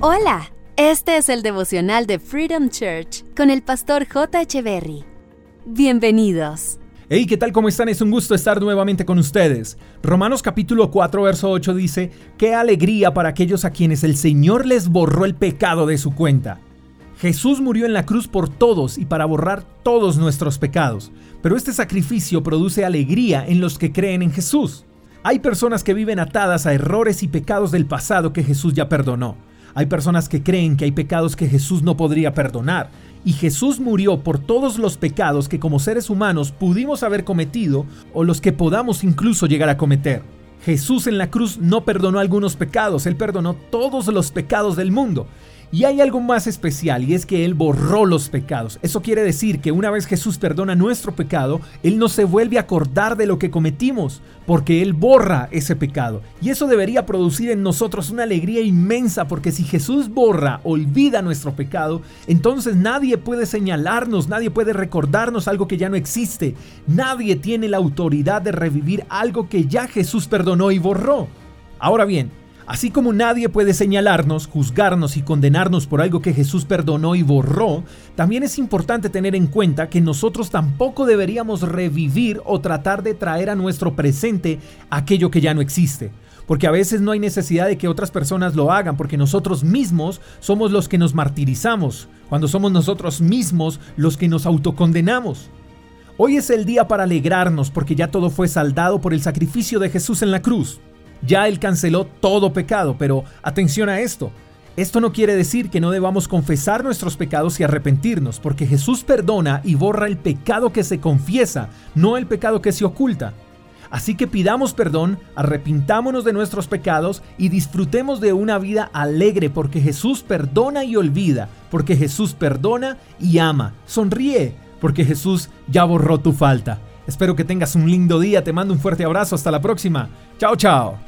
Hola, este es el devocional de Freedom Church con el pastor J. Echeverry. Bienvenidos. Hey, ¿qué tal? ¿Cómo están? Es un gusto estar nuevamente con ustedes. Romanos capítulo 4, verso 8 dice, Qué alegría para aquellos a quienes el Señor les borró el pecado de su cuenta. Jesús murió en la cruz por todos y para borrar todos nuestros pecados, pero este sacrificio produce alegría en los que creen en Jesús. Hay personas que viven atadas a errores y pecados del pasado que Jesús ya perdonó. Hay personas que creen que hay pecados que Jesús no podría perdonar. Y Jesús murió por todos los pecados que como seres humanos pudimos haber cometido o los que podamos incluso llegar a cometer. Jesús en la cruz no perdonó algunos pecados, Él perdonó todos los pecados del mundo. Y hay algo más especial y es que Él borró los pecados. Eso quiere decir que una vez Jesús perdona nuestro pecado, Él no se vuelve a acordar de lo que cometimos, porque Él borra ese pecado. Y eso debería producir en nosotros una alegría inmensa, porque si Jesús borra, olvida nuestro pecado, entonces nadie puede señalarnos, nadie puede recordarnos algo que ya no existe. Nadie tiene la autoridad de revivir algo que ya Jesús perdonó y borró. Ahora bien, Así como nadie puede señalarnos, juzgarnos y condenarnos por algo que Jesús perdonó y borró, también es importante tener en cuenta que nosotros tampoco deberíamos revivir o tratar de traer a nuestro presente aquello que ya no existe. Porque a veces no hay necesidad de que otras personas lo hagan, porque nosotros mismos somos los que nos martirizamos, cuando somos nosotros mismos los que nos autocondenamos. Hoy es el día para alegrarnos porque ya todo fue saldado por el sacrificio de Jesús en la cruz. Ya Él canceló todo pecado, pero atención a esto. Esto no quiere decir que no debamos confesar nuestros pecados y arrepentirnos, porque Jesús perdona y borra el pecado que se confiesa, no el pecado que se oculta. Así que pidamos perdón, arrepintámonos de nuestros pecados y disfrutemos de una vida alegre porque Jesús perdona y olvida, porque Jesús perdona y ama. Sonríe, porque Jesús ya borró tu falta. Espero que tengas un lindo día, te mando un fuerte abrazo, hasta la próxima. Chao, chao.